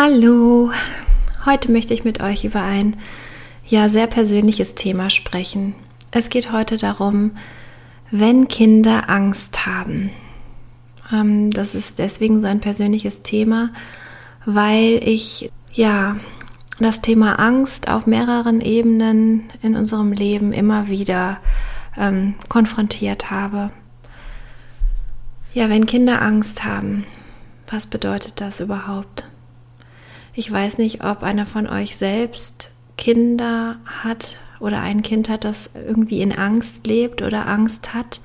Hallo, heute möchte ich mit euch über ein ja sehr persönliches Thema sprechen. Es geht heute darum, wenn Kinder Angst haben. Ähm, das ist deswegen so ein persönliches Thema, weil ich ja das Thema Angst auf mehreren Ebenen in unserem Leben immer wieder ähm, konfrontiert habe. Ja, wenn Kinder Angst haben, was bedeutet das überhaupt? Ich weiß nicht, ob einer von euch selbst Kinder hat oder ein Kind hat, das irgendwie in Angst lebt oder Angst hat,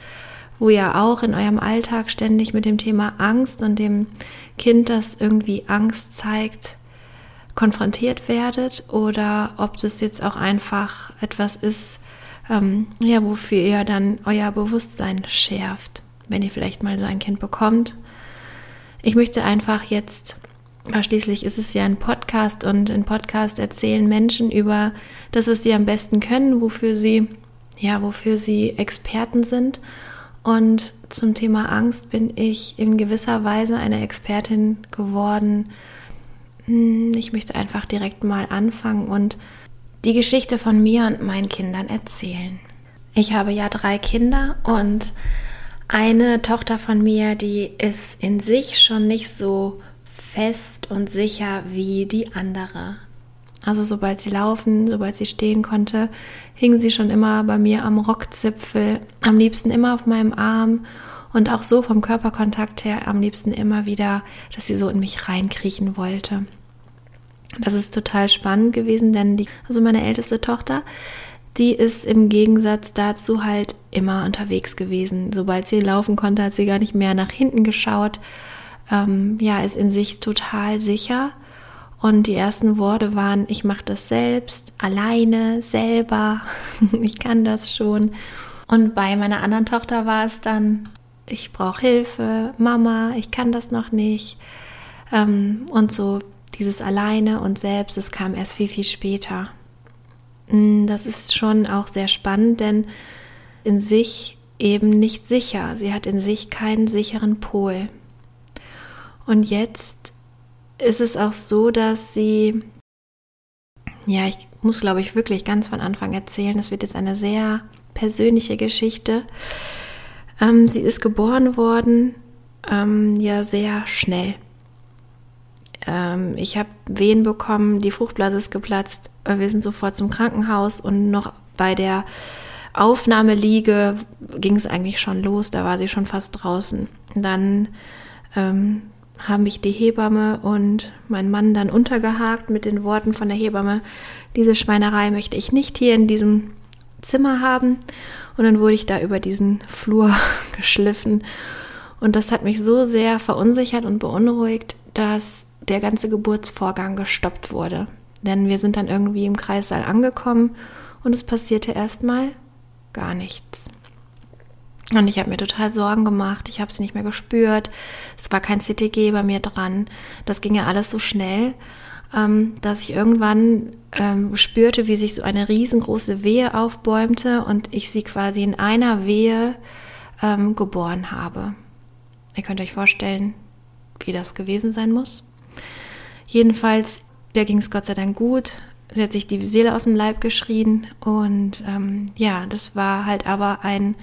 wo ihr auch in eurem Alltag ständig mit dem Thema Angst und dem Kind, das irgendwie Angst zeigt, konfrontiert werdet oder ob das jetzt auch einfach etwas ist, ähm, ja, wofür ihr dann euer Bewusstsein schärft, wenn ihr vielleicht mal so ein Kind bekommt. Ich möchte einfach jetzt aber schließlich ist es ja ein Podcast und in Podcast erzählen Menschen über das, was sie am besten können, wofür sie, ja, wofür sie Experten sind. Und zum Thema Angst bin ich in gewisser Weise eine Expertin geworden. Hm, ich möchte einfach direkt mal anfangen und die Geschichte von mir und meinen Kindern erzählen. Ich habe ja drei Kinder und eine Tochter von mir, die ist in sich schon nicht so fest und sicher wie die andere. Also sobald sie laufen, sobald sie stehen konnte, hing sie schon immer bei mir am Rockzipfel, am liebsten immer auf meinem Arm und auch so vom Körperkontakt her am liebsten immer wieder, dass sie so in mich reinkriechen wollte. Das ist total spannend gewesen, denn die, also meine älteste Tochter, die ist im Gegensatz dazu halt immer unterwegs gewesen. Sobald sie laufen konnte, hat sie gar nicht mehr nach hinten geschaut, ähm, ja, ist in sich total sicher. Und die ersten Worte waren, ich mache das selbst, alleine, selber, ich kann das schon. Und bei meiner anderen Tochter war es dann, ich brauche Hilfe, Mama, ich kann das noch nicht. Ähm, und so dieses alleine und selbst, das kam erst viel, viel später. Mm, das ist schon auch sehr spannend, denn in sich eben nicht sicher. Sie hat in sich keinen sicheren Pol. Und jetzt ist es auch so, dass sie, ja, ich muss, glaube ich, wirklich ganz von Anfang erzählen. Das wird jetzt eine sehr persönliche Geschichte. Ähm, sie ist geboren worden, ähm, ja, sehr schnell. Ähm, ich habe Wehen bekommen, die Fruchtblase ist geplatzt. Wir sind sofort zum Krankenhaus und noch bei der Aufnahmeliege ging es eigentlich schon los. Da war sie schon fast draußen. Dann ähm, haben mich die Hebamme und mein Mann dann untergehakt mit den Worten von der Hebamme, diese Schweinerei möchte ich nicht hier in diesem Zimmer haben. Und dann wurde ich da über diesen Flur geschliffen. Und das hat mich so sehr verunsichert und beunruhigt, dass der ganze Geburtsvorgang gestoppt wurde. Denn wir sind dann irgendwie im Kreissaal angekommen und es passierte erstmal gar nichts. Und ich habe mir total Sorgen gemacht. Ich habe es nicht mehr gespürt. Es war kein CTG bei mir dran. Das ging ja alles so schnell, ähm, dass ich irgendwann ähm, spürte, wie sich so eine riesengroße Wehe aufbäumte und ich sie quasi in einer Wehe ähm, geboren habe. Ihr könnt euch vorstellen, wie das gewesen sein muss. Jedenfalls, der ging es Gott sei Dank gut. Sie hat sich die Seele aus dem Leib geschrien und ähm, ja, das war halt aber ein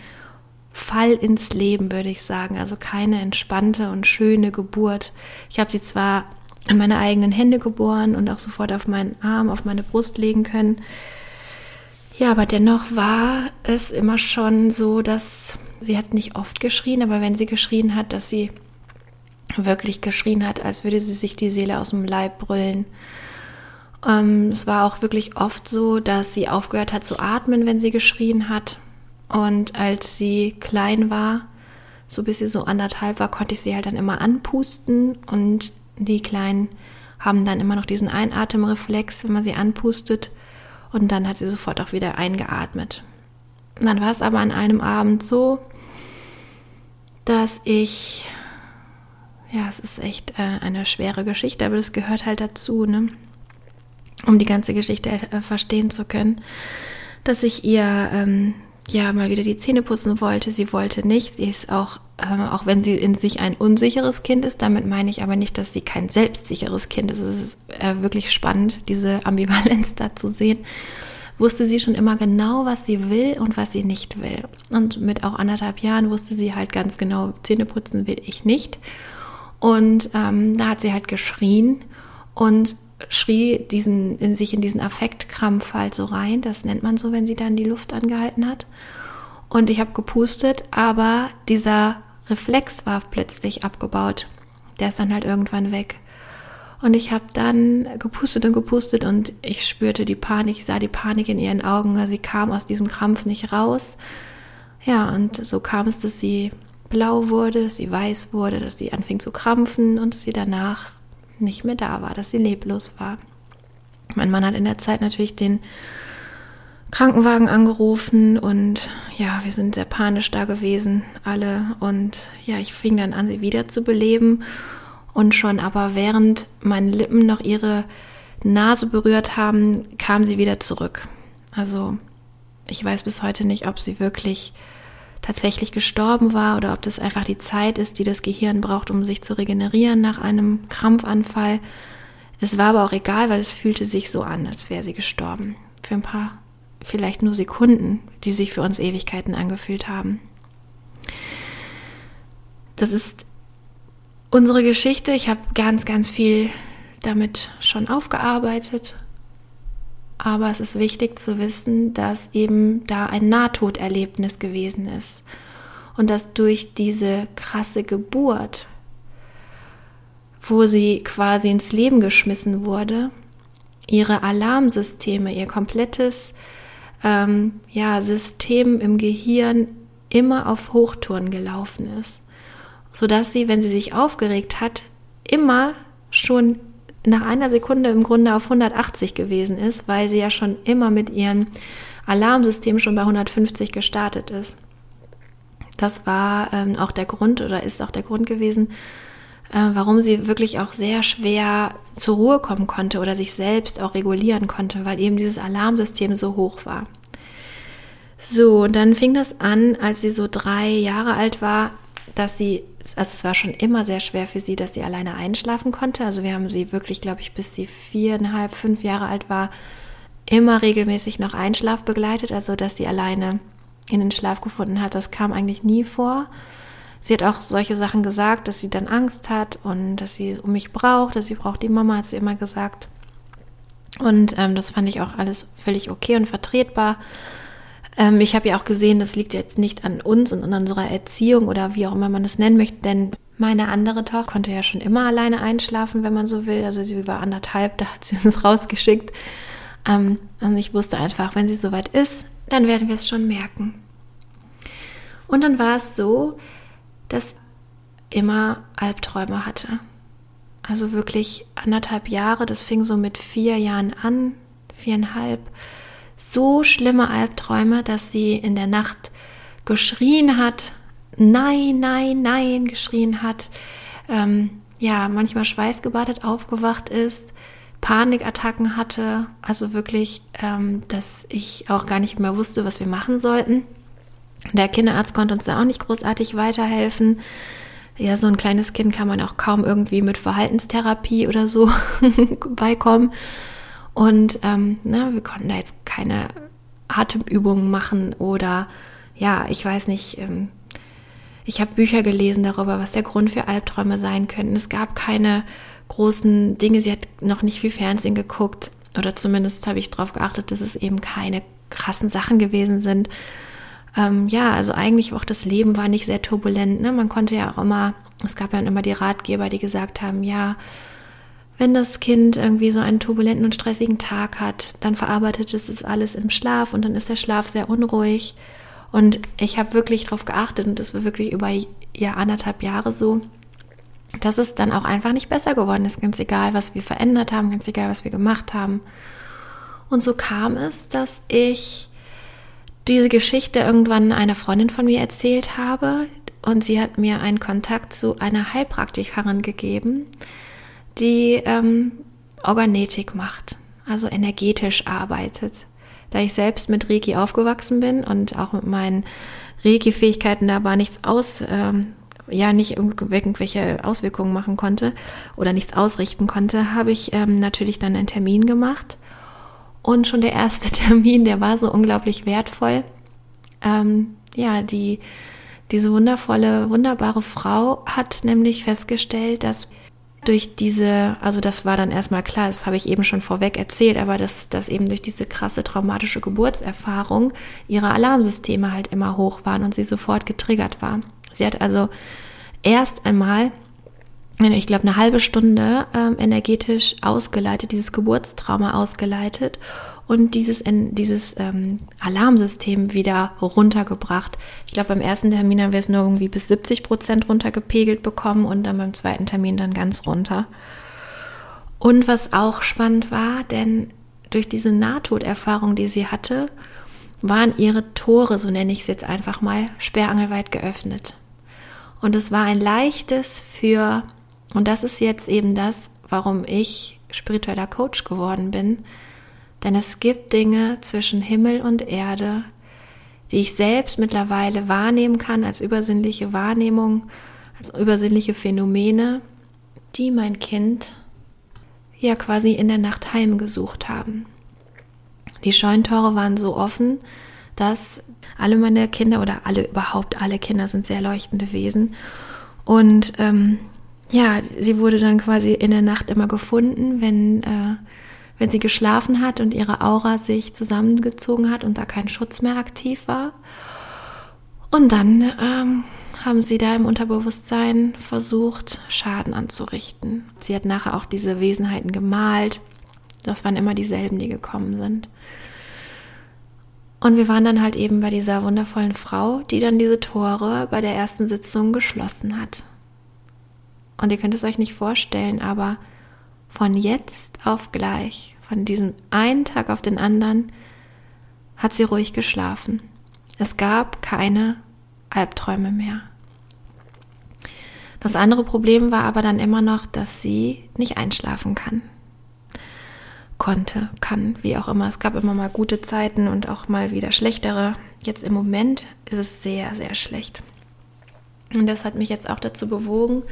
Fall ins Leben, würde ich sagen. Also keine entspannte und schöne Geburt. Ich habe sie zwar in meine eigenen Hände geboren und auch sofort auf meinen Arm, auf meine Brust legen können. Ja, aber dennoch war es immer schon so, dass sie hat nicht oft geschrien, aber wenn sie geschrien hat, dass sie wirklich geschrien hat, als würde sie sich die Seele aus dem Leib brüllen. Ähm, es war auch wirklich oft so, dass sie aufgehört hat zu atmen, wenn sie geschrien hat. Und als sie klein war, so bis sie so anderthalb war, konnte ich sie halt dann immer anpusten und die Kleinen haben dann immer noch diesen Einatemreflex, wenn man sie anpustet und dann hat sie sofort auch wieder eingeatmet. Und dann war es aber an einem Abend so, dass ich, ja, es ist echt äh, eine schwere Geschichte, aber das gehört halt dazu, ne? um die ganze Geschichte äh, verstehen zu können, dass ich ihr ähm, ja mal wieder die Zähne putzen wollte. Sie wollte nicht. Sie ist auch, äh, auch wenn sie in sich ein unsicheres Kind ist, damit meine ich aber nicht, dass sie kein selbstsicheres Kind ist. Es ist äh, wirklich spannend, diese Ambivalenz da zu sehen. Wusste sie schon immer genau, was sie will und was sie nicht will. Und mit auch anderthalb Jahren wusste sie halt ganz genau, Zähne putzen will ich nicht. Und ähm, da hat sie halt geschrien und schrie diesen, in sich in diesen Affektkrampf halt so rein. Das nennt man so, wenn sie dann die Luft angehalten hat. Und ich habe gepustet, aber dieser Reflex war plötzlich abgebaut. Der ist dann halt irgendwann weg. Und ich habe dann gepustet und gepustet und ich spürte die Panik, ich sah die Panik in ihren Augen. Sie kam aus diesem Krampf nicht raus. Ja, und so kam es, dass sie blau wurde, dass sie weiß wurde, dass sie anfing zu krampfen und dass sie danach nicht mehr da war, dass sie leblos war. Mein Mann hat in der Zeit natürlich den Krankenwagen angerufen und ja, wir sind sehr panisch da gewesen, alle. Und ja, ich fing dann an, sie wieder zu beleben. Und schon aber während meine Lippen noch ihre Nase berührt haben, kam sie wieder zurück. Also ich weiß bis heute nicht, ob sie wirklich tatsächlich gestorben war oder ob das einfach die Zeit ist, die das Gehirn braucht, um sich zu regenerieren nach einem Krampfanfall. Es war aber auch egal, weil es fühlte sich so an, als wäre sie gestorben. Für ein paar, vielleicht nur Sekunden, die sich für uns Ewigkeiten angefühlt haben. Das ist unsere Geschichte. Ich habe ganz, ganz viel damit schon aufgearbeitet aber es ist wichtig zu wissen, dass eben da ein Nahtoderlebnis gewesen ist und dass durch diese krasse Geburt, wo sie quasi ins Leben geschmissen wurde, ihre Alarmsysteme, ihr komplettes ähm, ja, System im Gehirn immer auf Hochtouren gelaufen ist, sodass sie, wenn sie sich aufgeregt hat, immer schon nach einer Sekunde im Grunde auf 180 gewesen ist, weil sie ja schon immer mit ihrem Alarmsystem schon bei 150 gestartet ist. Das war ähm, auch der Grund oder ist auch der Grund gewesen, äh, warum sie wirklich auch sehr schwer zur Ruhe kommen konnte oder sich selbst auch regulieren konnte, weil eben dieses Alarmsystem so hoch war. So, und dann fing das an, als sie so drei Jahre alt war, dass sie, also es war schon immer sehr schwer für sie, dass sie alleine einschlafen konnte. Also wir haben sie wirklich, glaube ich, bis sie viereinhalb, fünf Jahre alt war, immer regelmäßig noch Einschlaf begleitet, also dass sie alleine in den Schlaf gefunden hat. Das kam eigentlich nie vor. Sie hat auch solche Sachen gesagt, dass sie dann Angst hat und dass sie um mich braucht, dass sie braucht die Mama, hat sie immer gesagt. Und ähm, das fand ich auch alles völlig okay und vertretbar. Ähm, ich habe ja auch gesehen, das liegt jetzt nicht an uns und an unserer Erziehung oder wie auch immer man das nennen möchte, denn meine andere Tochter konnte ja schon immer alleine einschlafen, wenn man so will. Also sie war anderthalb, da hat sie uns rausgeschickt. Ähm, und ich wusste einfach, wenn sie soweit ist, dann werden wir es schon merken. Und dann war es so, dass immer Albträume hatte. Also wirklich anderthalb Jahre, das fing so mit vier Jahren an, viereinhalb so schlimme Albträume, dass sie in der Nacht geschrien hat, nein, nein, nein, geschrien hat, ähm, ja, manchmal schweißgebadet aufgewacht ist, Panikattacken hatte, also wirklich, ähm, dass ich auch gar nicht mehr wusste, was wir machen sollten. Der Kinderarzt konnte uns da auch nicht großartig weiterhelfen. Ja, so ein kleines Kind kann man auch kaum irgendwie mit Verhaltenstherapie oder so beikommen. Und ähm, na, wir konnten da jetzt keine Atemübungen machen oder ja, ich weiß nicht, ähm, ich habe Bücher gelesen darüber, was der Grund für Albträume sein könnten. Es gab keine großen Dinge, sie hat noch nicht viel Fernsehen geguckt oder zumindest habe ich darauf geachtet, dass es eben keine krassen Sachen gewesen sind. Ähm, ja, also eigentlich auch das Leben war nicht sehr turbulent. Ne? Man konnte ja auch immer, es gab ja immer die Ratgeber, die gesagt haben, ja, wenn das Kind irgendwie so einen turbulenten und stressigen Tag hat, dann verarbeitet es das alles im Schlaf und dann ist der Schlaf sehr unruhig. Und ich habe wirklich darauf geachtet und das war wirklich über ja, anderthalb Jahre so, dass es dann auch einfach nicht besser geworden ist. Ganz egal, was wir verändert haben, ganz egal, was wir gemacht haben. Und so kam es, dass ich diese Geschichte irgendwann einer Freundin von mir erzählt habe und sie hat mir einen Kontakt zu einer Heilpraktikerin gegeben, die ähm, Organetik macht, also energetisch arbeitet. Da ich selbst mit Reiki aufgewachsen bin und auch mit meinen Reiki-Fähigkeiten da war nichts aus, ähm, ja, nicht irgendwelche Auswirkungen machen konnte oder nichts ausrichten konnte, habe ich ähm, natürlich dann einen Termin gemacht. Und schon der erste Termin, der war so unglaublich wertvoll. Ähm, ja, die, diese wundervolle, wunderbare Frau hat nämlich festgestellt, dass durch diese, also das war dann erstmal klar, das habe ich eben schon vorweg erzählt, aber dass, dass eben durch diese krasse traumatische Geburtserfahrung ihre Alarmsysteme halt immer hoch waren und sie sofort getriggert war. Sie hat also erst einmal, ich glaube, eine halbe Stunde ähm, energetisch ausgeleitet, dieses Geburtstrauma ausgeleitet und dieses, dieses ähm, Alarmsystem wieder runtergebracht. Ich glaube, beim ersten Termin haben wir es nur irgendwie bis 70 Prozent runtergepegelt bekommen und dann beim zweiten Termin dann ganz runter. Und was auch spannend war, denn durch diese Nahtoderfahrung, die sie hatte, waren ihre Tore, so nenne ich es jetzt einfach mal, sperrangelweit geöffnet. Und es war ein leichtes für, und das ist jetzt eben das, warum ich spiritueller Coach geworden bin, denn es gibt Dinge zwischen Himmel und Erde, die ich selbst mittlerweile wahrnehmen kann als übersinnliche Wahrnehmung, als übersinnliche Phänomene, die mein Kind ja quasi in der Nacht heimgesucht haben. Die Scheuntore waren so offen, dass alle meine Kinder oder alle überhaupt alle Kinder sind sehr leuchtende Wesen und ähm, ja, sie wurde dann quasi in der Nacht immer gefunden, wenn äh, wenn sie geschlafen hat und ihre Aura sich zusammengezogen hat und da kein Schutz mehr aktiv war. Und dann ähm, haben sie da im Unterbewusstsein versucht, Schaden anzurichten. Sie hat nachher auch diese Wesenheiten gemalt. Das waren immer dieselben, die gekommen sind. Und wir waren dann halt eben bei dieser wundervollen Frau, die dann diese Tore bei der ersten Sitzung geschlossen hat. Und ihr könnt es euch nicht vorstellen, aber von jetzt auf gleich, von diesem einen Tag auf den anderen, hat sie ruhig geschlafen. Es gab keine Albträume mehr. Das andere Problem war aber dann immer noch, dass sie nicht einschlafen kann. Konnte, kann, wie auch immer. Es gab immer mal gute Zeiten und auch mal wieder schlechtere. Jetzt im Moment ist es sehr, sehr schlecht. Und das hat mich jetzt auch dazu bewogen,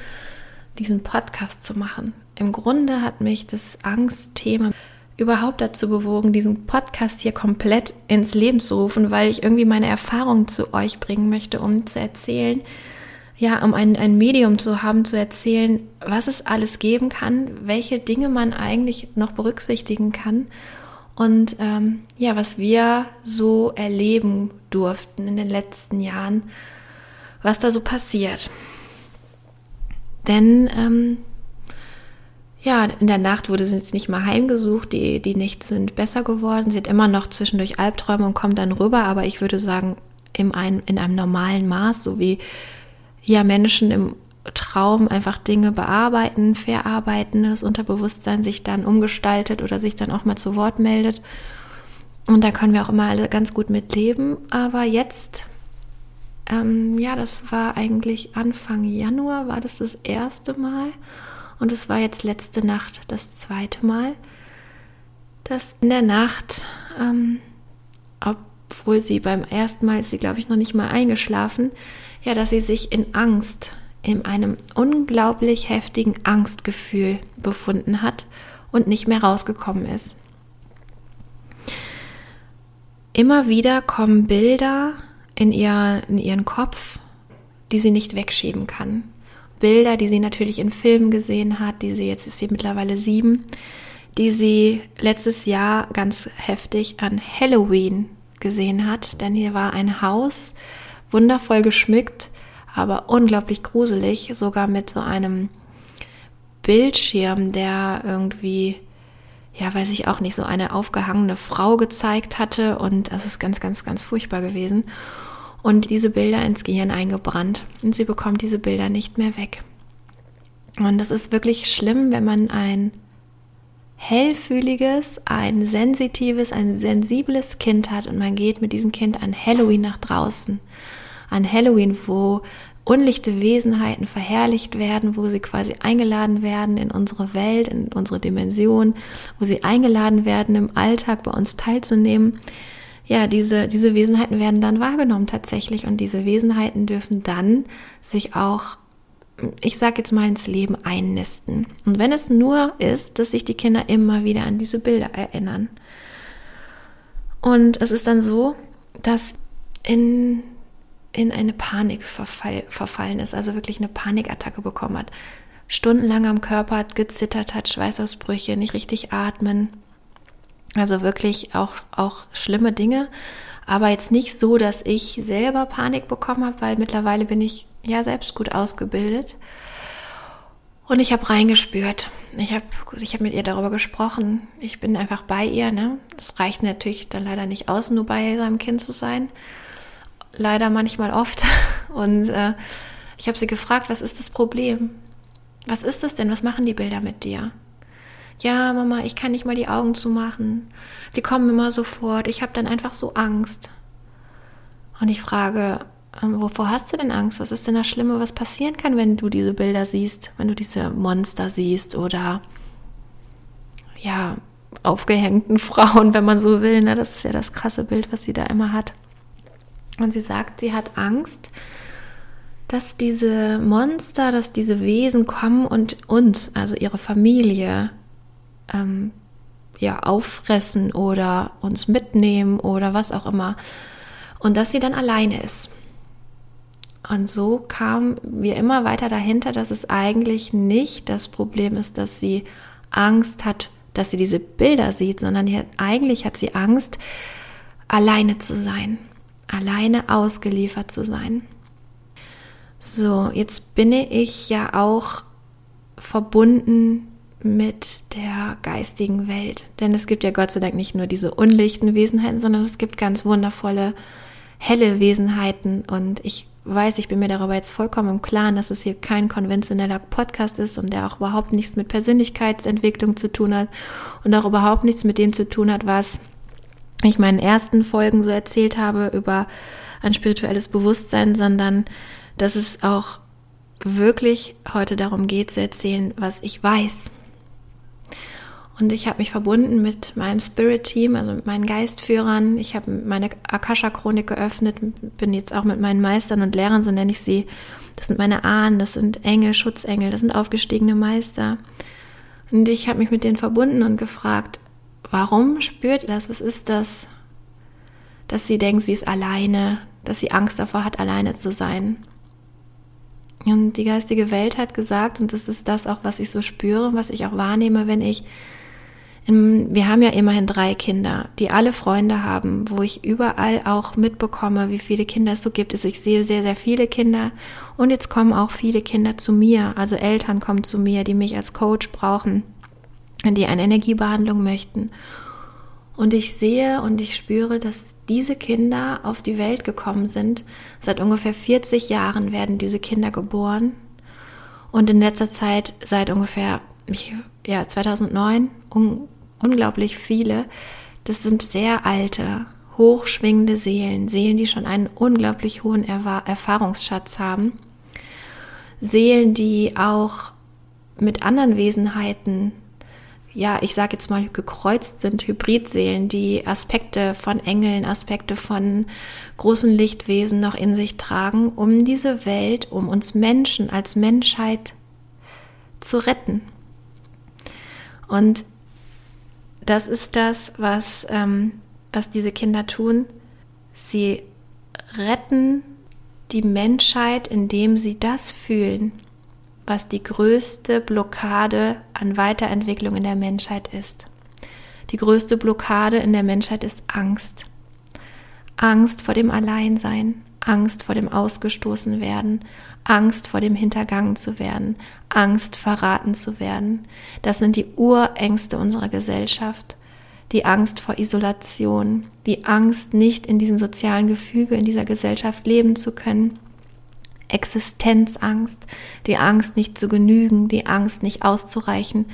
diesen Podcast zu machen. Im Grunde hat mich das Angstthema überhaupt dazu bewogen, diesen Podcast hier komplett ins Leben zu rufen, weil ich irgendwie meine Erfahrungen zu euch bringen möchte, um zu erzählen, ja, um ein, ein Medium zu haben, zu erzählen, was es alles geben kann, welche Dinge man eigentlich noch berücksichtigen kann und ähm, ja, was wir so erleben durften in den letzten Jahren, was da so passiert. Denn ähm, ja, in der Nacht wurde sie jetzt nicht mal heimgesucht. Die, die Nächte sind besser geworden. Sie hat immer noch zwischendurch Albträume und kommt dann rüber, aber ich würde sagen, im ein, in einem normalen Maß, so wie ja Menschen im Traum einfach Dinge bearbeiten, verarbeiten, das Unterbewusstsein sich dann umgestaltet oder sich dann auch mal zu Wort meldet. Und da können wir auch immer alle ganz gut mitleben. Aber jetzt, ähm, ja, das war eigentlich Anfang Januar, war das das erste Mal. Und es war jetzt letzte Nacht das zweite Mal, dass in der Nacht, ähm, obwohl sie beim ersten Mal ist sie, glaube ich, noch nicht mal eingeschlafen, ja, dass sie sich in Angst, in einem unglaublich heftigen Angstgefühl befunden hat und nicht mehr rausgekommen ist. Immer wieder kommen Bilder in, ihr, in ihren Kopf, die sie nicht wegschieben kann. Bilder, die sie natürlich in Filmen gesehen hat, die sie jetzt ist sie mittlerweile sieben, die sie letztes Jahr ganz heftig an Halloween gesehen hat, denn hier war ein Haus wundervoll geschmückt, aber unglaublich gruselig, sogar mit so einem Bildschirm, der irgendwie ja, weiß ich auch nicht, so eine aufgehangene Frau gezeigt hatte und das ist ganz, ganz, ganz furchtbar gewesen. Und diese Bilder ins Gehirn eingebrannt und sie bekommt diese Bilder nicht mehr weg. Und das ist wirklich schlimm, wenn man ein hellfühliges, ein sensitives, ein sensibles Kind hat und man geht mit diesem Kind an Halloween nach draußen. An Halloween, wo unlichte Wesenheiten verherrlicht werden, wo sie quasi eingeladen werden in unsere Welt, in unsere Dimension, wo sie eingeladen werden, im Alltag bei uns teilzunehmen. Ja, diese, diese Wesenheiten werden dann wahrgenommen tatsächlich und diese Wesenheiten dürfen dann sich auch ich sage jetzt mal, ins Leben einnisten. Und wenn es nur ist, dass sich die Kinder immer wieder an diese Bilder erinnern. Und es ist dann so, dass in, in eine Panik verfall, verfallen ist, also wirklich eine Panikattacke bekommen hat. Stundenlang am Körper hat gezittert hat, Schweißausbrüche, nicht richtig atmen. Also wirklich auch, auch schlimme Dinge. Aber jetzt nicht so, dass ich selber Panik bekommen habe, weil mittlerweile bin ich ja selbst gut ausgebildet. Und ich habe reingespürt. Ich habe ich hab mit ihr darüber gesprochen. Ich bin einfach bei ihr. Ne? Es reicht natürlich dann leider nicht aus, nur bei seinem Kind zu sein. Leider manchmal oft. Und äh, ich habe sie gefragt, was ist das Problem? Was ist das denn? Was machen die Bilder mit dir? Ja, Mama, ich kann nicht mal die Augen zumachen. Die kommen immer sofort. Ich habe dann einfach so Angst. Und ich frage, ähm, wovor hast du denn Angst? Was ist denn das Schlimme, was passieren kann, wenn du diese Bilder siehst, wenn du diese Monster siehst oder ja, aufgehängten Frauen, wenn man so will. Ne? Das ist ja das krasse Bild, was sie da immer hat. Und sie sagt, sie hat Angst, dass diese Monster, dass diese Wesen kommen und uns, also ihre Familie, ähm, ja, auffressen oder uns mitnehmen oder was auch immer. Und dass sie dann alleine ist. Und so kamen wir immer weiter dahinter, dass es eigentlich nicht das Problem ist, dass sie Angst hat, dass sie diese Bilder sieht, sondern eigentlich hat sie Angst, alleine zu sein, alleine ausgeliefert zu sein. So, jetzt bin ich ja auch verbunden mit der geistigen Welt. Denn es gibt ja Gott sei Dank nicht nur diese unlichten Wesenheiten, sondern es gibt ganz wundervolle, helle Wesenheiten. Und ich weiß, ich bin mir darüber jetzt vollkommen im Klaren, dass es hier kein konventioneller Podcast ist und der auch überhaupt nichts mit Persönlichkeitsentwicklung zu tun hat und auch überhaupt nichts mit dem zu tun hat, was ich in meinen ersten Folgen so erzählt habe über ein spirituelles Bewusstsein, sondern dass es auch wirklich heute darum geht zu erzählen, was ich weiß. Und ich habe mich verbunden mit meinem Spirit-Team, also mit meinen Geistführern. Ich habe meine Akasha-Chronik geöffnet, bin jetzt auch mit meinen Meistern und Lehrern, so nenne ich sie. Das sind meine Ahnen, das sind Engel, Schutzengel, das sind aufgestiegene Meister. Und ich habe mich mit denen verbunden und gefragt, warum spürt ihr das? Was ist das? Dass sie denkt, sie ist alleine, dass sie Angst davor hat, alleine zu sein. Und die geistige Welt hat gesagt, und das ist das auch, was ich so spüre, was ich auch wahrnehme, wenn ich wir haben ja immerhin drei Kinder, die alle Freunde haben, wo ich überall auch mitbekomme, wie viele Kinder es so gibt. Also ich sehe sehr, sehr viele Kinder und jetzt kommen auch viele Kinder zu mir, also Eltern kommen zu mir, die mich als Coach brauchen, die eine Energiebehandlung möchten. Und ich sehe und ich spüre, dass diese Kinder auf die Welt gekommen sind. Seit ungefähr 40 Jahren werden diese Kinder geboren. Und in letzter Zeit, seit ungefähr ja, 2009, unglaublich viele. Das sind sehr alte, hochschwingende Seelen, Seelen, die schon einen unglaublich hohen Erfahrungsschatz haben. Seelen, die auch mit anderen Wesenheiten, ja, ich sage jetzt mal gekreuzt sind, Hybridseelen, die Aspekte von Engeln, Aspekte von großen Lichtwesen noch in sich tragen, um diese Welt, um uns Menschen als Menschheit zu retten. Und das ist das, was, ähm, was diese Kinder tun. Sie retten die Menschheit, indem sie das fühlen, was die größte Blockade an Weiterentwicklung in der Menschheit ist. Die größte Blockade in der Menschheit ist Angst. Angst vor dem Alleinsein, Angst vor dem Ausgestoßen werden, Angst vor dem Hintergangen zu werden, Angst verraten zu werden. Das sind die Urängste unserer Gesellschaft, die Angst vor Isolation, die Angst, nicht in diesem sozialen Gefüge, in dieser Gesellschaft leben zu können, Existenzangst, die Angst, nicht zu genügen, die Angst, nicht auszureichen,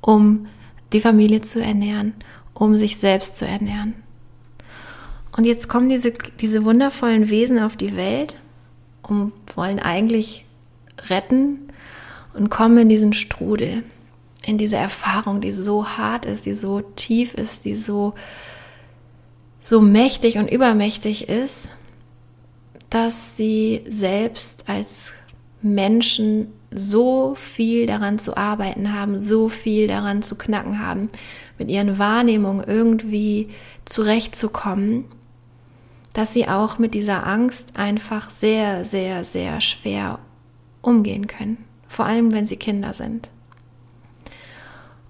um die Familie zu ernähren, um sich selbst zu ernähren. Und jetzt kommen diese, diese wundervollen Wesen auf die Welt und wollen eigentlich retten und kommen in diesen Strudel, in diese Erfahrung, die so hart ist, die so tief ist, die so, so mächtig und übermächtig ist, dass sie selbst als Menschen so viel daran zu arbeiten haben, so viel daran zu knacken haben, mit ihren Wahrnehmungen irgendwie zurechtzukommen, dass sie auch mit dieser Angst einfach sehr, sehr, sehr schwer umgehen können. Vor allem, wenn sie Kinder sind.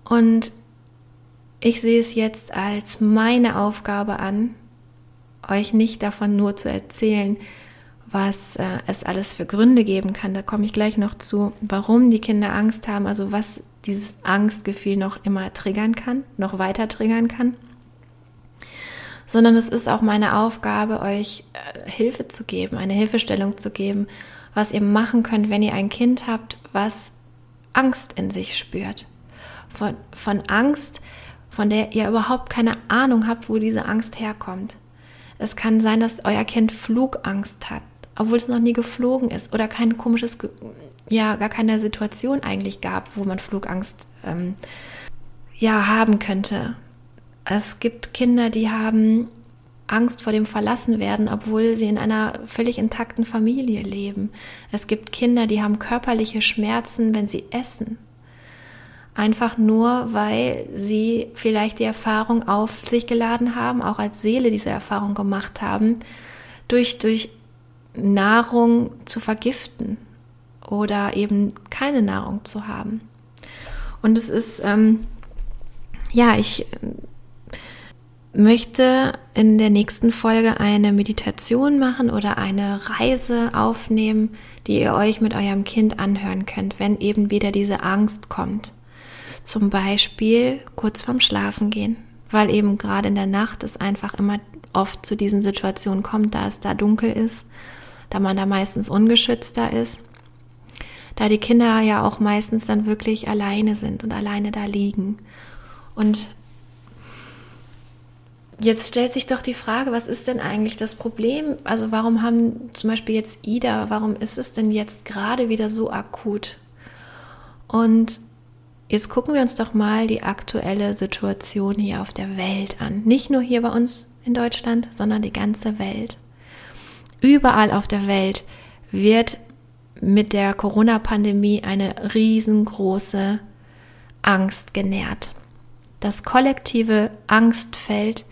Und ich sehe es jetzt als meine Aufgabe an, euch nicht davon nur zu erzählen, was äh, es alles für Gründe geben kann. Da komme ich gleich noch zu, warum die Kinder Angst haben, also was dieses Angstgefühl noch immer triggern kann, noch weiter triggern kann. Sondern es ist auch meine Aufgabe, euch äh, Hilfe zu geben, eine Hilfestellung zu geben, was ihr machen könnt, wenn ihr ein Kind habt, was Angst in sich spürt. Von, von Angst, von der ihr überhaupt keine Ahnung habt, wo diese Angst herkommt. Es kann sein, dass euer Kind Flugangst hat obwohl es noch nie geflogen ist oder kein komisches, ja, gar keine Situation eigentlich gab, wo man Flugangst ähm, ja haben könnte. Es gibt Kinder, die haben Angst vor dem Verlassenwerden, obwohl sie in einer völlig intakten Familie leben. Es gibt Kinder, die haben körperliche Schmerzen, wenn sie essen. Einfach nur, weil sie vielleicht die Erfahrung auf sich geladen haben, auch als Seele diese Erfahrung gemacht haben, durch, durch Nahrung zu vergiften oder eben keine Nahrung zu haben. Und es ist, ähm, ja, ich möchte in der nächsten Folge eine Meditation machen oder eine Reise aufnehmen, die ihr euch mit eurem Kind anhören könnt, wenn eben wieder diese Angst kommt. Zum Beispiel kurz vorm Schlafen gehen, weil eben gerade in der Nacht es einfach immer oft zu diesen Situationen kommt, da es da dunkel ist da man da meistens ungeschützter ist, da die Kinder ja auch meistens dann wirklich alleine sind und alleine da liegen. Und jetzt stellt sich doch die Frage, was ist denn eigentlich das Problem? Also warum haben zum Beispiel jetzt Ida, warum ist es denn jetzt gerade wieder so akut? Und jetzt gucken wir uns doch mal die aktuelle Situation hier auf der Welt an. Nicht nur hier bei uns in Deutschland, sondern die ganze Welt. Überall auf der Welt wird mit der Corona-Pandemie eine riesengroße Angst genährt. Das kollektive Angstfeld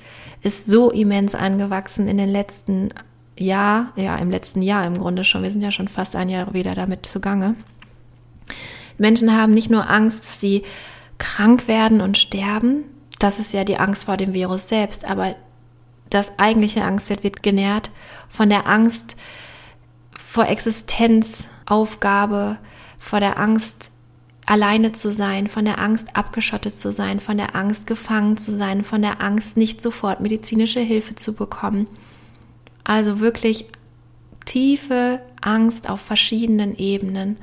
ist so immens angewachsen in den letzten Jahr, ja, im letzten Jahr im Grunde schon. Wir sind ja schon fast ein Jahr wieder damit zugange. Menschen haben nicht nur Angst, dass sie krank werden und sterben. Das ist ja die Angst vor dem Virus selbst. Aber das eigentliche Angstwert wird genährt von der Angst vor Existenzaufgabe, vor der Angst alleine zu sein, von der Angst abgeschottet zu sein, von der Angst gefangen zu sein, von der Angst nicht sofort medizinische Hilfe zu bekommen. Also wirklich tiefe Angst auf verschiedenen Ebenen.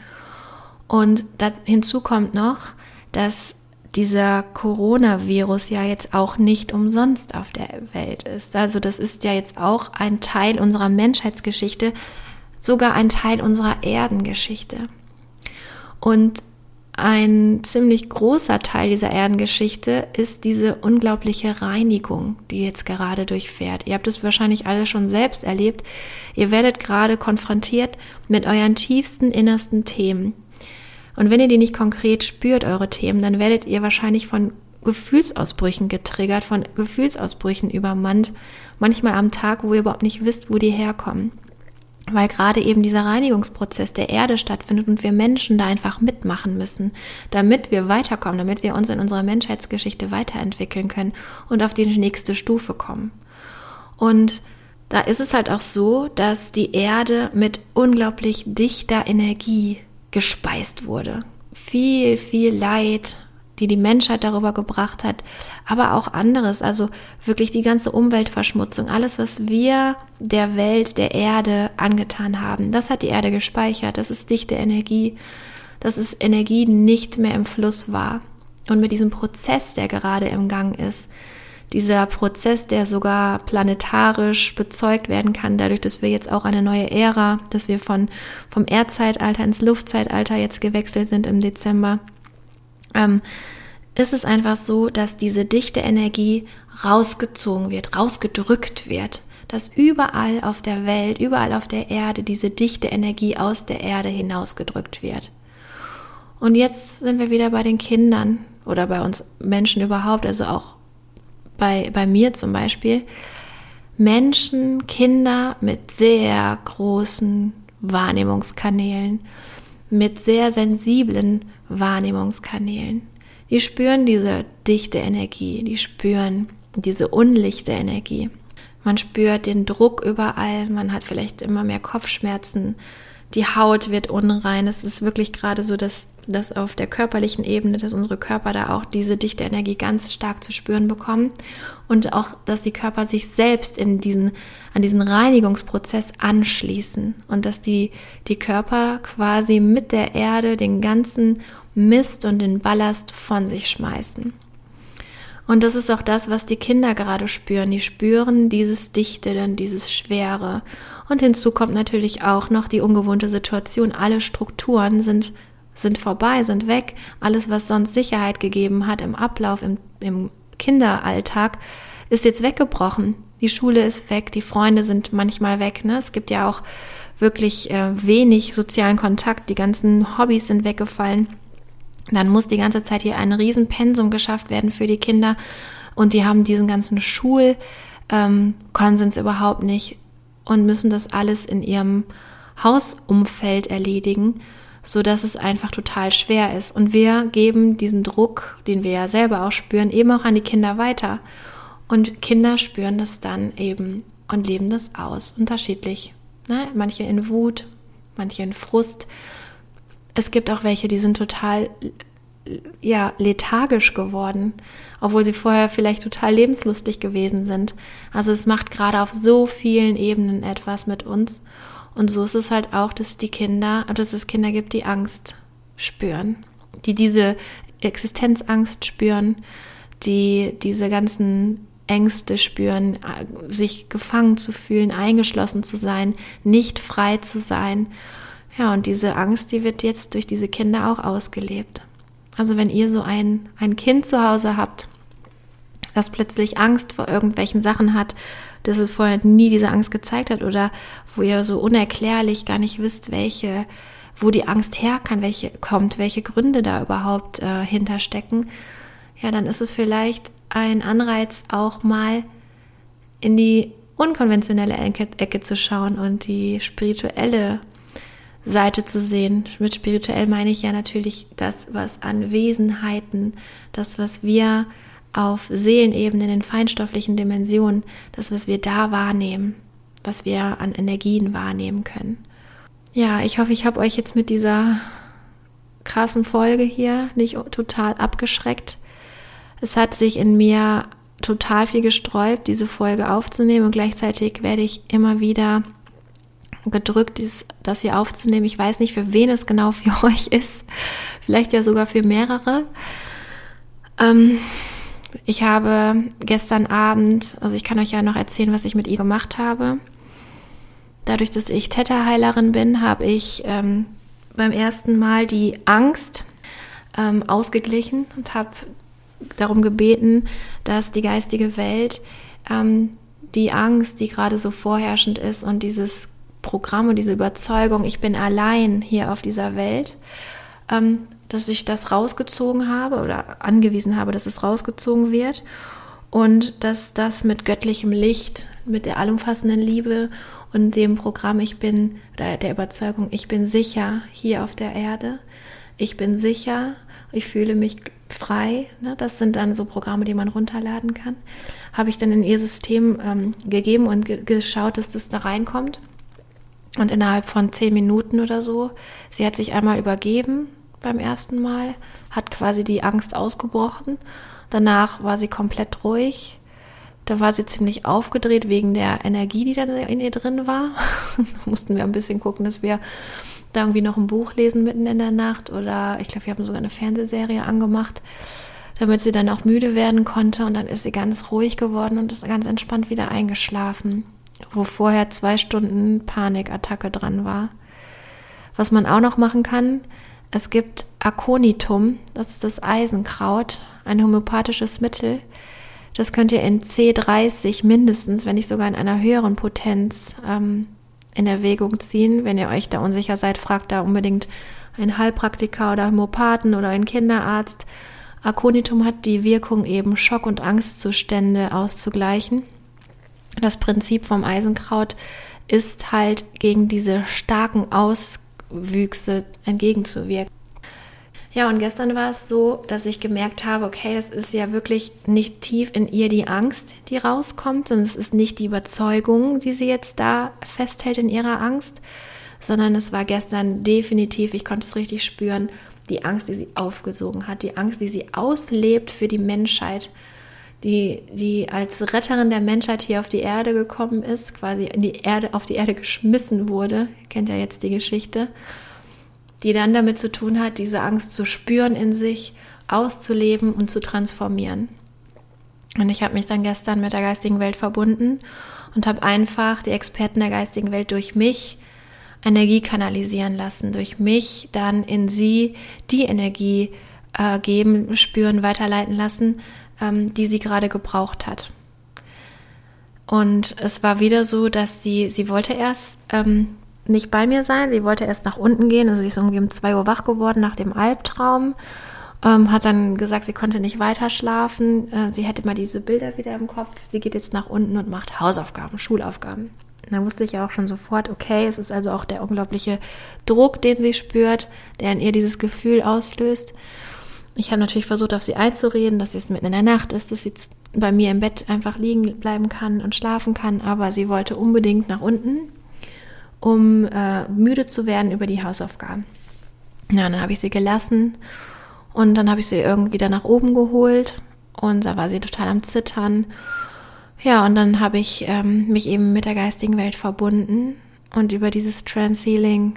Und hinzu kommt noch, dass dieser Coronavirus ja jetzt auch nicht umsonst auf der Welt ist. Also das ist ja jetzt auch ein Teil unserer Menschheitsgeschichte, sogar ein Teil unserer Erdengeschichte. Und ein ziemlich großer Teil dieser Erdengeschichte ist diese unglaubliche Reinigung, die jetzt gerade durchfährt. Ihr habt es wahrscheinlich alle schon selbst erlebt. Ihr werdet gerade konfrontiert mit euren tiefsten, innersten Themen. Und wenn ihr die nicht konkret spürt, eure Themen, dann werdet ihr wahrscheinlich von Gefühlsausbrüchen getriggert, von Gefühlsausbrüchen übermannt, manchmal am Tag, wo ihr überhaupt nicht wisst, wo die herkommen. Weil gerade eben dieser Reinigungsprozess der Erde stattfindet und wir Menschen da einfach mitmachen müssen, damit wir weiterkommen, damit wir uns in unserer Menschheitsgeschichte weiterentwickeln können und auf die nächste Stufe kommen. Und da ist es halt auch so, dass die Erde mit unglaublich dichter Energie gespeist wurde. Viel, viel Leid, die die Menschheit darüber gebracht hat, aber auch anderes, also wirklich die ganze Umweltverschmutzung, alles, was wir der Welt, der Erde angetan haben, das hat die Erde gespeichert, das ist dichte Energie, das ist Energie, die nicht mehr im Fluss war. Und mit diesem Prozess, der gerade im Gang ist, dieser Prozess, der sogar planetarisch bezeugt werden kann, dadurch, dass wir jetzt auch eine neue Ära, dass wir von, vom Erdzeitalter ins Luftzeitalter jetzt gewechselt sind im Dezember, ähm, ist es einfach so, dass diese dichte Energie rausgezogen wird, rausgedrückt wird, dass überall auf der Welt, überall auf der Erde diese dichte Energie aus der Erde hinausgedrückt wird. Und jetzt sind wir wieder bei den Kindern oder bei uns Menschen überhaupt, also auch bei, bei mir zum Beispiel, Menschen, Kinder mit sehr großen Wahrnehmungskanälen, mit sehr sensiblen Wahrnehmungskanälen. Die spüren diese dichte Energie, die spüren diese unlichte Energie. Man spürt den Druck überall, man hat vielleicht immer mehr Kopfschmerzen, die Haut wird unrein. Es ist wirklich gerade so, dass, dass auf der körperlichen Ebene, dass unsere Körper da auch diese dichte Energie ganz stark zu spüren bekommen und auch, dass die Körper sich selbst in diesen, an diesen Reinigungsprozess anschließen und dass die, die Körper quasi mit der Erde den ganzen Mist und den Ballast von sich schmeißen. Und das ist auch das, was die Kinder gerade spüren. Die spüren dieses Dichte, dann dieses Schwere. Und hinzu kommt natürlich auch noch die ungewohnte Situation. Alle Strukturen sind, sind vorbei, sind weg. Alles, was sonst Sicherheit gegeben hat im Ablauf, im, im Kinderalltag, ist jetzt weggebrochen. Die Schule ist weg, die Freunde sind manchmal weg. Ne? Es gibt ja auch wirklich äh, wenig sozialen Kontakt. Die ganzen Hobbys sind weggefallen dann muss die ganze Zeit hier ein Riesenpensum geschafft werden für die Kinder und die haben diesen ganzen Schulkonsens ähm, überhaupt nicht und müssen das alles in ihrem Hausumfeld erledigen, so dass es einfach total schwer ist. Und wir geben diesen Druck, den wir ja selber auch spüren, eben auch an die Kinder weiter. Und Kinder spüren das dann eben und leben das aus, unterschiedlich. Ne? Manche in Wut, manche in Frust, es gibt auch welche, die sind total ja, lethargisch geworden, obwohl sie vorher vielleicht total lebenslustig gewesen sind. Also es macht gerade auf so vielen Ebenen etwas mit uns. Und so ist es halt auch, dass die Kinder, dass es Kinder gibt, die Angst spüren, die diese Existenzangst spüren, die diese ganzen Ängste spüren, sich gefangen zu fühlen, eingeschlossen zu sein, nicht frei zu sein. Ja, und diese Angst, die wird jetzt durch diese Kinder auch ausgelebt. Also wenn ihr so ein, ein Kind zu Hause habt, das plötzlich Angst vor irgendwelchen Sachen hat, dass es vorher nie diese Angst gezeigt hat oder wo ihr so unerklärlich gar nicht wisst, welche, wo die Angst her kann, welche kommt, welche Gründe da überhaupt äh, hinterstecken, ja, dann ist es vielleicht ein Anreiz, auch mal in die unkonventionelle Ecke, Ecke zu schauen und die spirituelle Seite zu sehen. Mit spirituell meine ich ja natürlich das, was an Wesenheiten, das, was wir auf Seelenebene in den feinstofflichen Dimensionen, das, was wir da wahrnehmen, was wir an Energien wahrnehmen können. Ja, ich hoffe, ich habe euch jetzt mit dieser krassen Folge hier nicht total abgeschreckt. Es hat sich in mir total viel gesträubt, diese Folge aufzunehmen und gleichzeitig werde ich immer wieder gedrückt, dieses, das hier aufzunehmen. Ich weiß nicht, für wen es genau für euch ist. Vielleicht ja sogar für mehrere. Ähm, ich habe gestern Abend, also ich kann euch ja noch erzählen, was ich mit ihr gemacht habe. Dadurch, dass ich Theta-Heilerin bin, habe ich ähm, beim ersten Mal die Angst ähm, ausgeglichen und habe darum gebeten, dass die geistige Welt ähm, die Angst, die gerade so vorherrschend ist und dieses Programm und diese Überzeugung, ich bin allein hier auf dieser Welt, ähm, dass ich das rausgezogen habe oder angewiesen habe, dass es rausgezogen wird und dass das mit göttlichem Licht, mit der allumfassenden Liebe und dem Programm, ich bin, oder der Überzeugung, ich bin sicher hier auf der Erde, ich bin sicher, ich fühle mich frei, ne? das sind dann so Programme, die man runterladen kann, habe ich dann in ihr System ähm, gegeben und ge geschaut, dass das da reinkommt. Und innerhalb von zehn Minuten oder so, sie hat sich einmal übergeben, beim ersten Mal, hat quasi die Angst ausgebrochen. Danach war sie komplett ruhig. Da war sie ziemlich aufgedreht wegen der Energie, die dann in ihr drin war. da mussten wir ein bisschen gucken, dass wir da irgendwie noch ein Buch lesen mitten in der Nacht oder ich glaube, wir haben sogar eine Fernsehserie angemacht, damit sie dann auch müde werden konnte und dann ist sie ganz ruhig geworden und ist ganz entspannt wieder eingeschlafen, wo vorher zwei Stunden Panikattacke dran war. Was man auch noch machen kann, es gibt Aconitum, das ist das Eisenkraut, ein homöopathisches Mittel. Das könnt ihr in C30 mindestens, wenn nicht sogar in einer höheren Potenz ähm, in Erwägung ziehen. Wenn ihr euch da unsicher seid, fragt da unbedingt einen Heilpraktiker oder Homöopathen oder einen Kinderarzt. Aconitum hat die Wirkung eben Schock- und Angstzustände auszugleichen. Das Prinzip vom Eisenkraut ist halt gegen diese starken Auswüchse entgegenzuwirken. Ja, und gestern war es so, dass ich gemerkt habe, okay, das ist ja wirklich nicht tief in ihr die Angst, die rauskommt, sondern es ist nicht die Überzeugung, die sie jetzt da festhält in ihrer Angst, sondern es war gestern definitiv, ich konnte es richtig spüren, die Angst, die sie aufgesogen hat, die Angst, die sie auslebt für die Menschheit, die, die als Retterin der Menschheit hier auf die Erde gekommen ist, quasi in die Erde, auf die Erde geschmissen wurde. Kennt ja jetzt die Geschichte die dann damit zu tun hat, diese Angst zu spüren in sich, auszuleben und zu transformieren. Und ich habe mich dann gestern mit der geistigen Welt verbunden und habe einfach die Experten der geistigen Welt durch mich Energie kanalisieren lassen, durch mich dann in sie die Energie äh, geben, spüren, weiterleiten lassen, ähm, die sie gerade gebraucht hat. Und es war wieder so, dass sie, sie wollte erst ähm, nicht bei mir sein. Sie wollte erst nach unten gehen. Also sie ist irgendwie um zwei Uhr wach geworden nach dem Albtraum. Ähm, hat dann gesagt, sie konnte nicht weiter schlafen. Äh, sie hätte mal diese Bilder wieder im Kopf. Sie geht jetzt nach unten und macht Hausaufgaben, Schulaufgaben. Da wusste ich ja auch schon sofort, okay, es ist also auch der unglaubliche Druck, den sie spürt, der in ihr dieses Gefühl auslöst. Ich habe natürlich versucht, auf sie einzureden, dass es mitten in der Nacht ist, dass sie bei mir im Bett einfach liegen bleiben kann und schlafen kann, aber sie wollte unbedingt nach unten um äh, müde zu werden über die Hausaufgaben. Ja, dann habe ich sie gelassen und dann habe ich sie irgendwie da nach oben geholt und da war sie total am Zittern. Ja, und dann habe ich ähm, mich eben mit der geistigen Welt verbunden und über dieses Trans-Healing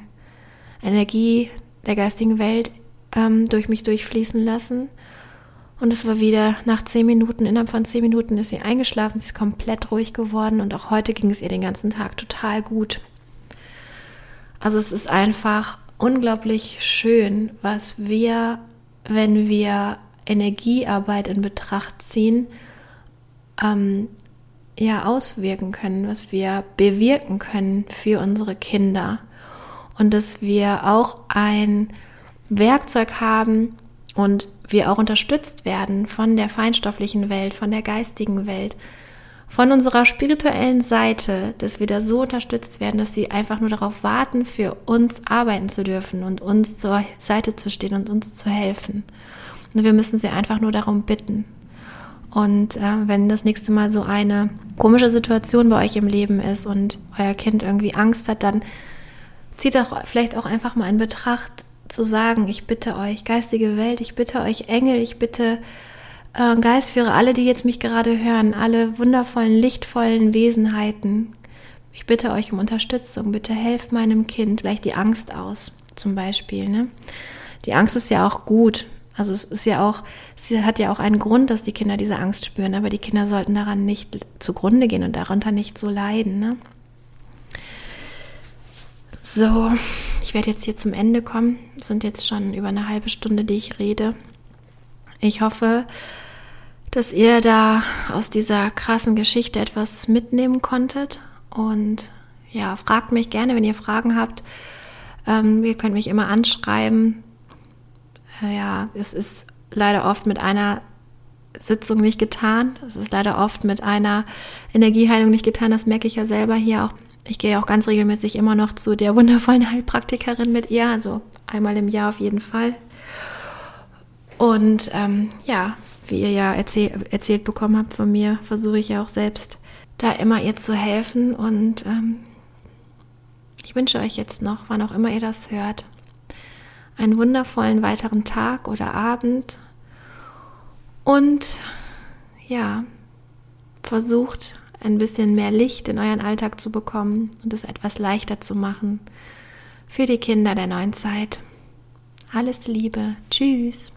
Energie der geistigen Welt ähm, durch mich durchfließen lassen. Und es war wieder nach zehn Minuten, innerhalb von zehn Minuten ist sie eingeschlafen, sie ist komplett ruhig geworden und auch heute ging es ihr den ganzen Tag total gut. Also es ist einfach unglaublich schön, was wir, wenn wir Energiearbeit in Betracht ziehen, ähm, ja auswirken können, was wir bewirken können für unsere Kinder und dass wir auch ein Werkzeug haben und wir auch unterstützt werden von der feinstofflichen Welt, von der geistigen Welt, von unserer spirituellen Seite, dass wir da so unterstützt werden, dass sie einfach nur darauf warten, für uns arbeiten zu dürfen und uns zur Seite zu stehen und uns zu helfen. Und wir müssen sie einfach nur darum bitten. Und äh, wenn das nächste Mal so eine komische Situation bei euch im Leben ist und euer Kind irgendwie Angst hat, dann zieht doch vielleicht auch einfach mal in Betracht zu sagen, ich bitte euch, geistige Welt, ich bitte euch Engel, ich bitte äh, Geist, führe alle, die jetzt mich gerade hören, alle wundervollen, lichtvollen Wesenheiten. Ich bitte euch um Unterstützung. Bitte helft meinem Kind vielleicht die Angst aus, zum Beispiel. Ne? Die Angst ist ja auch gut. Also es ist ja auch, sie hat ja auch einen Grund, dass die Kinder diese Angst spüren, aber die Kinder sollten daran nicht zugrunde gehen und darunter nicht so leiden. Ne? So, ich werde jetzt hier zum Ende kommen. Es sind jetzt schon über eine halbe Stunde, die ich rede. Ich hoffe, dass ihr da aus dieser krassen Geschichte etwas mitnehmen konntet. Und ja, fragt mich gerne, wenn ihr Fragen habt. Ähm, ihr könnt mich immer anschreiben. Äh, ja, es ist leider oft mit einer Sitzung nicht getan. Es ist leider oft mit einer Energieheilung nicht getan. Das merke ich ja selber hier auch. Ich gehe auch ganz regelmäßig immer noch zu der wundervollen Heilpraktikerin mit ihr, also einmal im Jahr auf jeden Fall. Und ähm, ja, wie ihr ja erzähl erzählt bekommen habt von mir, versuche ich ja auch selbst da immer ihr zu helfen. Und ähm, ich wünsche euch jetzt noch, wann auch immer ihr das hört, einen wundervollen weiteren Tag oder Abend und ja, versucht ein bisschen mehr Licht in euren Alltag zu bekommen und es etwas leichter zu machen für die Kinder der neuen Zeit. Alles Liebe. Tschüss.